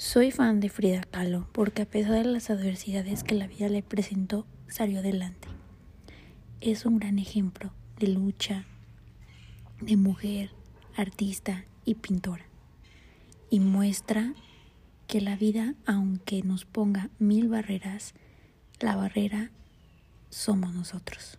Soy fan de Frida Kahlo porque a pesar de las adversidades que la vida le presentó, salió adelante. Es un gran ejemplo de lucha, de mujer, artista y pintora. Y muestra que la vida, aunque nos ponga mil barreras, la barrera somos nosotros.